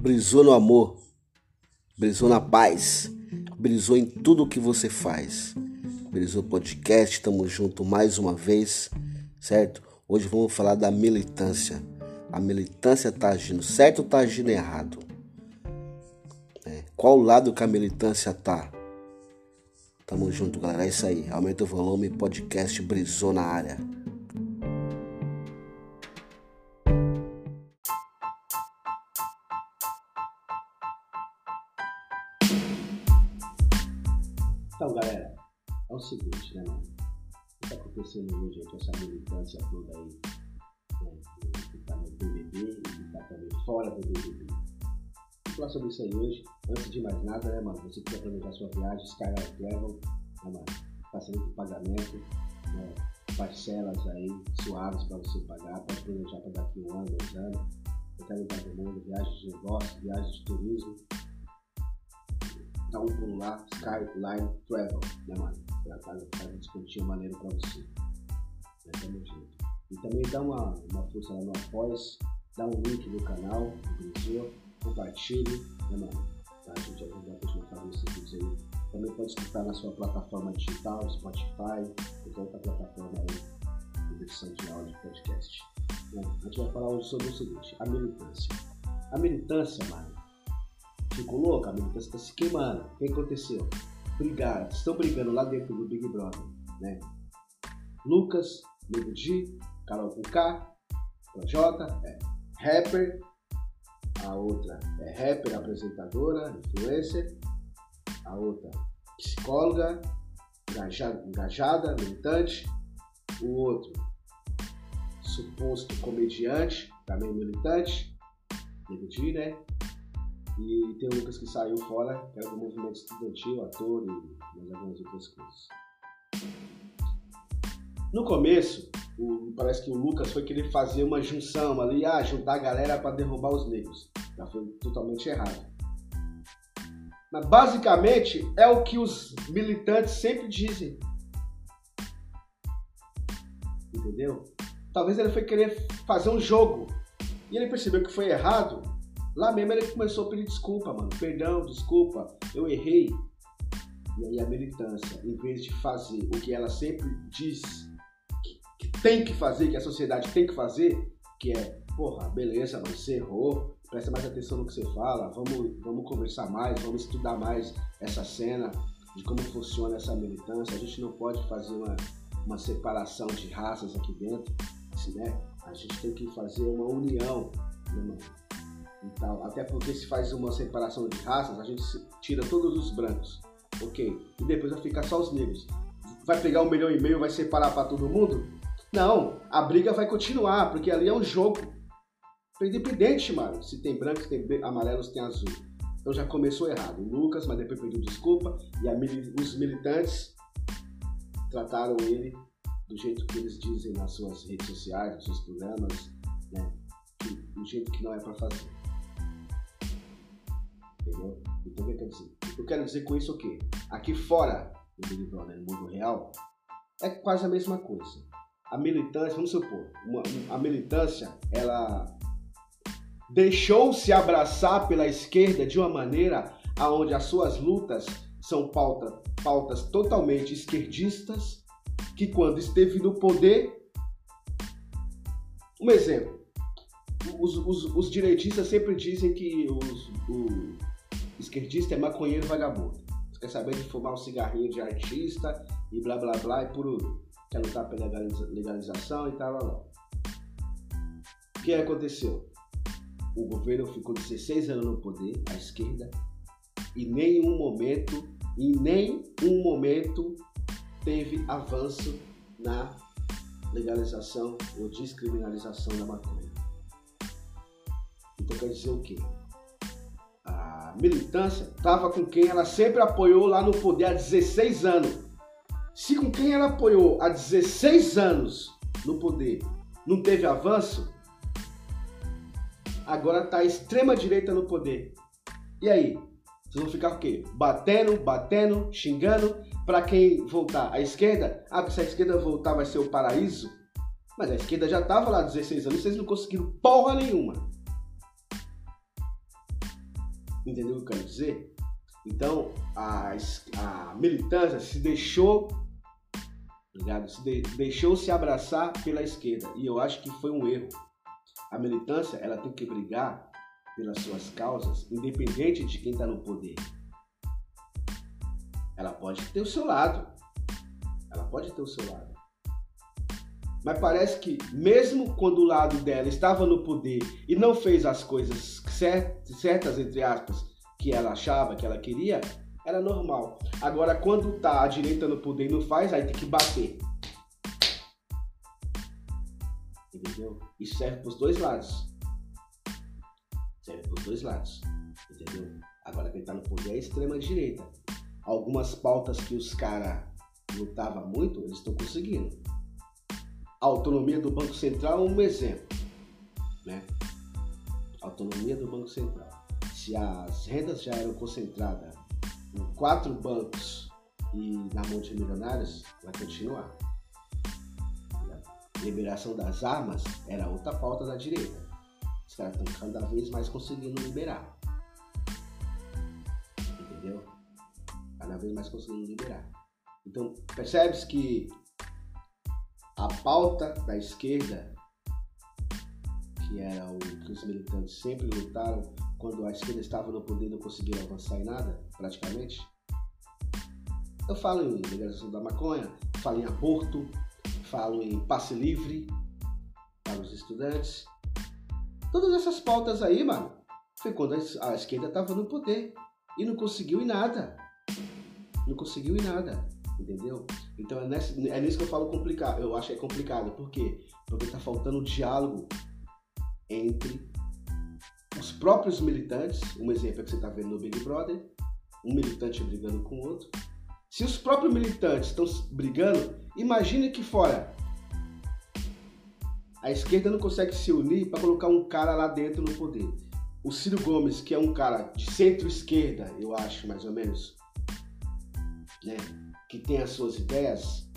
brisou no amor, brisou na paz, brisou em tudo que você faz. Brisou Podcast, estamos junto mais uma vez, certo? Hoje vamos falar da militância. A militância está agindo certo ou está agindo errado? É, qual lado que a militância tá? Tamo junto, galera. É isso aí. Aumenta o volume, podcast brisou na área. Com essa militância toda aí, né, que está no BBB e que está também fora do BBB? Vou falar sobre isso aí hoje. Antes de mais nada, né, mano? Você quer planejar sua viagem, Skyline Travel, né, mano? Facilita o pagamento, né? Parcelas aí suaves para você pagar, pode planejar para daqui um ano, dois anos, qualquer lugar do mundo, viagens de negócio, viagens de turismo dá um pulo lá, Skyline Travel, né, mano? Pra faz um descontinho maneiro pra você. Né, tamo junto. E também dá uma, uma força lá no Após, dá um link no canal, Brasil, compartilhe, né, mano? Gente ajudar a continuar fazendo esses vídeos aí. Também pode escutar na sua plataforma digital, Spotify, qualquer outra plataforma aí de edição de áudio de podcast. Bom, a gente vai falar hoje sobre o seguinte, a militância. A militância, mano, ficou louca, a militância está se queimando. O que aconteceu? Brigaram, estão brigando lá dentro do Big Brother, né? Lucas, Nego G, Carol K, Projota, é rapper, a outra é rapper, apresentadora, influencer, a outra psicóloga, engajada, engajada militante, o outro suposto comediante, também militante, G, né? E tem o Lucas que saiu fora, que era do movimento estudantil, ator e mais algumas outras coisas. No começo, o, parece que o Lucas foi querer fazer uma junção ali, ah, juntar a galera para derrubar os negros. Já foi totalmente errado. Mas basicamente é o que os militantes sempre dizem. Entendeu? Talvez ele foi querer fazer um jogo e ele percebeu que foi errado Lá mesmo ele começou a pedir desculpa, mano. Perdão, desculpa, eu errei. E aí a militância, em vez de fazer o que ela sempre diz tem que fazer, que a sociedade tem que fazer, que é, porra, beleza, você errou, presta mais atenção no que você fala, vamos, vamos conversar mais, vamos estudar mais essa cena, de como funciona essa militância. A gente não pode fazer uma, uma separação de raças aqui dentro, né? A gente tem que fazer uma união, né, e tal. Até porque se faz uma separação de raças, a gente tira todos os brancos, ok? E depois vai ficar só os negros. Vai pegar um milhão e meio, vai separar para todo mundo? Não, a briga vai continuar, porque ali é um jogo. Independente, mano, se tem branco, se tem amarelo, se tem azul. Então já começou errado. O Lucas, mas depois pediu desculpa, e os militantes trataram ele do jeito que eles dizem nas suas redes sociais, nos seus programas, né? Do jeito que não é para fazer entendeu? Então o que eu quero dizer? Eu quero dizer com isso o quê? Aqui fora do Big Brother, no mundo real, é quase a mesma coisa. A militância, vamos supor, uma, a militância, ela deixou se abraçar pela esquerda de uma maneira aonde as suas lutas são pauta, pautas totalmente esquerdistas, que quando esteve no poder, um exemplo, os, os, os direitistas sempre dizem que os, esquerdista é maconheiro vagabundo. Quer saber de fumar um cigarrinho de artista e blá blá blá e por quer lutar pela legalização e tal, lá, lá. O que aconteceu? O governo ficou 16 anos no poder, a esquerda, e nenhum momento, em nenhum momento teve avanço na legalização ou descriminalização da maconha. Então quer dizer o quê? militância estava com quem ela sempre apoiou lá no poder há 16 anos. Se com quem ela apoiou há 16 anos no poder não teve avanço, agora está a extrema direita no poder. E aí? Vocês vão ficar o quê? Batendo, batendo, xingando para quem voltar? A esquerda? Ah, se a esquerda voltar vai ser o paraíso? Mas a esquerda já estava lá há 16 anos, vocês não conseguiram porra nenhuma. Entendeu o que eu quero dizer? Então, a, a militância se deixou, ligado? Se de, deixou se abraçar pela esquerda. E eu acho que foi um erro. A militância, ela tem que brigar pelas suas causas, independente de quem está no poder. Ela pode ter o seu lado. Ela pode ter o seu lado. Mas parece que, mesmo quando o lado dela estava no poder e não fez as coisas certas, entre aspas, que ela achava, que ela queria, era normal. Agora, quando tá a direita no poder e não faz, aí tem que bater. Entendeu? Isso serve para os dois lados. Serve para os dois lados. Entendeu? Agora, quem tá no poder é a extrema direita. Algumas pautas que os caras lutavam muito, eles estão conseguindo. A autonomia do Banco Central é um exemplo. Né? Autonomia do Banco Central se as rendas já eram concentradas em quatro bancos e na mão de milionários, vai continuar. A liberação das armas era outra pauta da direita. Os caras estão cada vez mais conseguindo liberar. Entendeu? Cada vez mais conseguindo liberar. Então, percebes que a pauta da esquerda, que era o que os militantes sempre lutaram quando a esquerda estava no poder não conseguiram avançar em nada, praticamente. Eu falo em legalização da maconha, falo em aborto, falo em passe livre para os estudantes. Todas essas pautas aí, mano, foi quando a esquerda estava no poder e não conseguiu em nada. Não conseguiu em nada, entendeu? Então é, é nisso que eu falo complicado. Eu acho que é complicado. Por quê? Porque está faltando diálogo entre os próprios militantes, um exemplo é que você está vendo no Big Brother, um militante brigando com o outro. Se os próprios militantes estão brigando, imagine que fora a esquerda não consegue se unir para colocar um cara lá dentro no poder. O Ciro Gomes, que é um cara de centro-esquerda, eu acho, mais ou menos, né, que tem as suas ideias,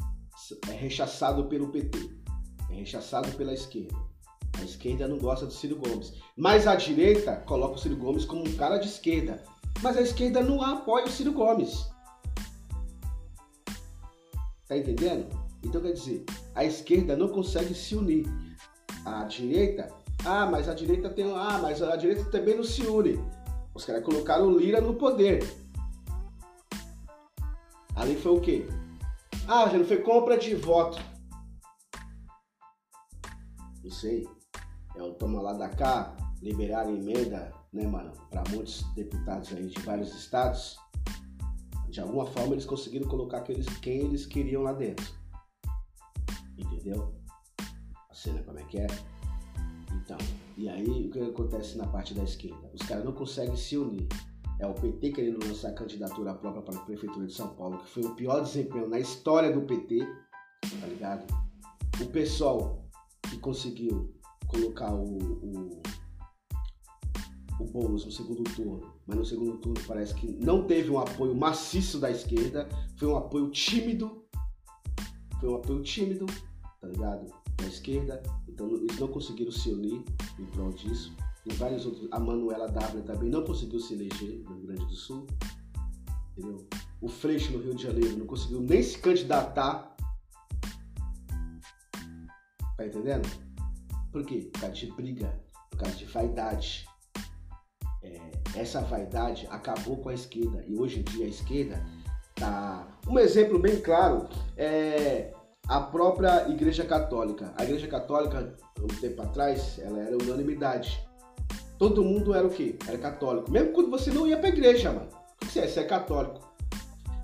é rechaçado pelo PT, é rechaçado pela esquerda. A esquerda não gosta do Ciro Gomes. Mas a direita coloca o Ciro Gomes como um cara de esquerda. Mas a esquerda não apoia o Ciro Gomes. Tá entendendo? Então quer dizer, a esquerda não consegue se unir. A direita, ah, mas a direita tem. Ah, mas a direita também não se une. Os caras colocaram o Lira no poder. Ali foi o quê? Ah, já não foi compra de voto. Não sei é o toma lá da cá, liberar emenda, né, mano, para muitos deputados aí de vários estados, de alguma forma eles conseguiram colocar aqueles, quem eles queriam lá dentro. Entendeu? A cena como é que é? Então, e aí o que acontece na parte da esquerda? Os caras não conseguem se unir. É o PT querendo lançar a candidatura própria para a Prefeitura de São Paulo, que foi o pior desempenho na história do PT, tá ligado? O pessoal que conseguiu colocar o, o, o Boulos no segundo turno, mas no segundo turno parece que não teve um apoio maciço da esquerda, foi um apoio tímido, foi um apoio tímido, tá ligado? Da esquerda, então eles não conseguiram se unir em prol disso. Em vários outros, a Manuela W também não conseguiu se eleger no Rio Grande do Sul, entendeu? O Freixo no Rio de Janeiro não conseguiu nem se candidatar, tá entendendo? Por quê? Por causa de briga, por causa de vaidade. É, essa vaidade acabou com a esquerda e hoje em dia a esquerda tá. Um exemplo bem claro é a própria Igreja Católica. A Igreja Católica, um tempo atrás, ela era unanimidade. Todo mundo era o quê? Era católico. Mesmo quando você não ia pra igreja, mano. O que você é? Você é católico.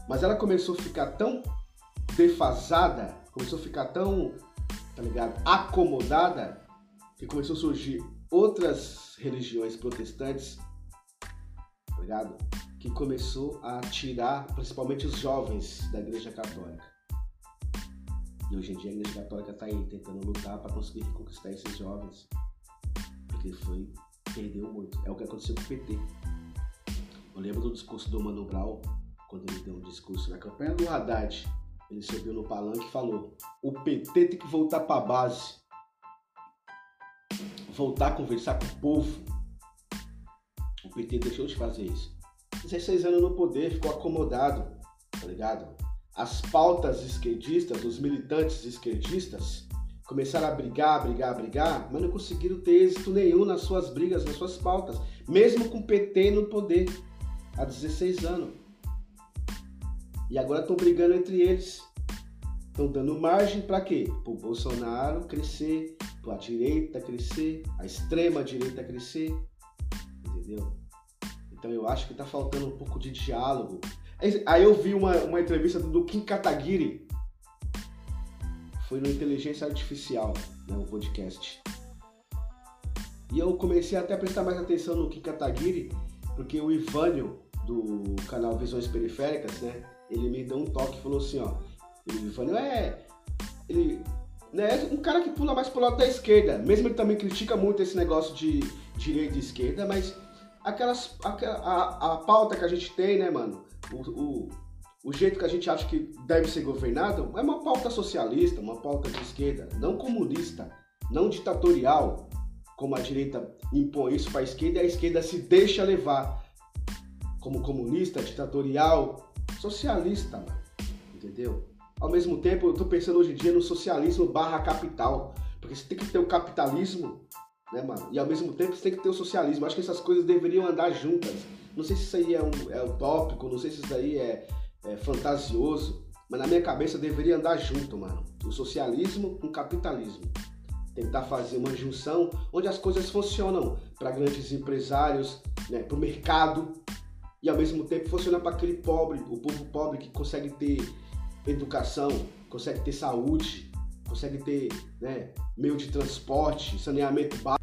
Mas ela começou a ficar tão defasada, começou a ficar tão, tá ligado? Acomodada, que começou a surgir outras religiões protestantes, ligado? Que começou a tirar principalmente os jovens da Igreja Católica. E hoje em dia a Igreja Católica está aí tentando lutar para conseguir reconquistar esses jovens, porque foi perdeu muito. É o que aconteceu com o PT. Eu lembro do discurso do Mano Brown, quando ele deu um discurso na campanha do Haddad. Ele subiu no palanque e falou: o PT tem que voltar para a base voltar a conversar com o povo. O PT deixou de fazer isso. 16 anos no poder, ficou acomodado, tá ligado? As pautas esquerdistas, os militantes esquerdistas, começaram a brigar, brigar, brigar, mas não conseguiram ter êxito nenhum nas suas brigas, nas suas pautas, mesmo com o PT no poder, há 16 anos. E agora estão brigando entre eles. Estão dando margem para quê? Para o Bolsonaro crescer, a direita crescer, a extrema direita crescer. Entendeu? Então eu acho que está faltando um pouco de diálogo. Aí eu vi uma, uma entrevista do Kim Kataguiri. Foi no Inteligência Artificial, né, um podcast. E eu comecei até a prestar mais atenção no Kim Kataguiri, porque o Ivânio, do canal Visões Periféricas, né? Ele me deu um toque e falou assim, ó. Ele falou, é. Né, um cara que pula mais pro lado da esquerda. Mesmo ele também critica muito esse negócio de direita e esquerda, mas aquelas. Aquela, a, a pauta que a gente tem, né, mano? O, o, o jeito que a gente acha que deve ser governado é uma pauta socialista, uma pauta de esquerda, não comunista, não ditatorial, como a direita impõe isso para a esquerda e a esquerda se deixa levar como comunista, ditatorial, socialista, mano. Entendeu? Ao mesmo tempo, eu tô pensando hoje em dia no socialismo barra capital. Porque você tem que ter o capitalismo, né, mano? E ao mesmo tempo você tem que ter o socialismo. Acho que essas coisas deveriam andar juntas. Não sei se isso aí é, um, é utópico, não sei se isso aí é, é fantasioso. Mas na minha cabeça deveria andar junto, mano. O socialismo com o capitalismo. Tentar fazer uma junção onde as coisas funcionam para grandes empresários, né, para o mercado, e ao mesmo tempo funciona para aquele pobre, o povo pobre que consegue ter educação, consegue ter saúde, consegue ter né, meio de transporte, saneamento básico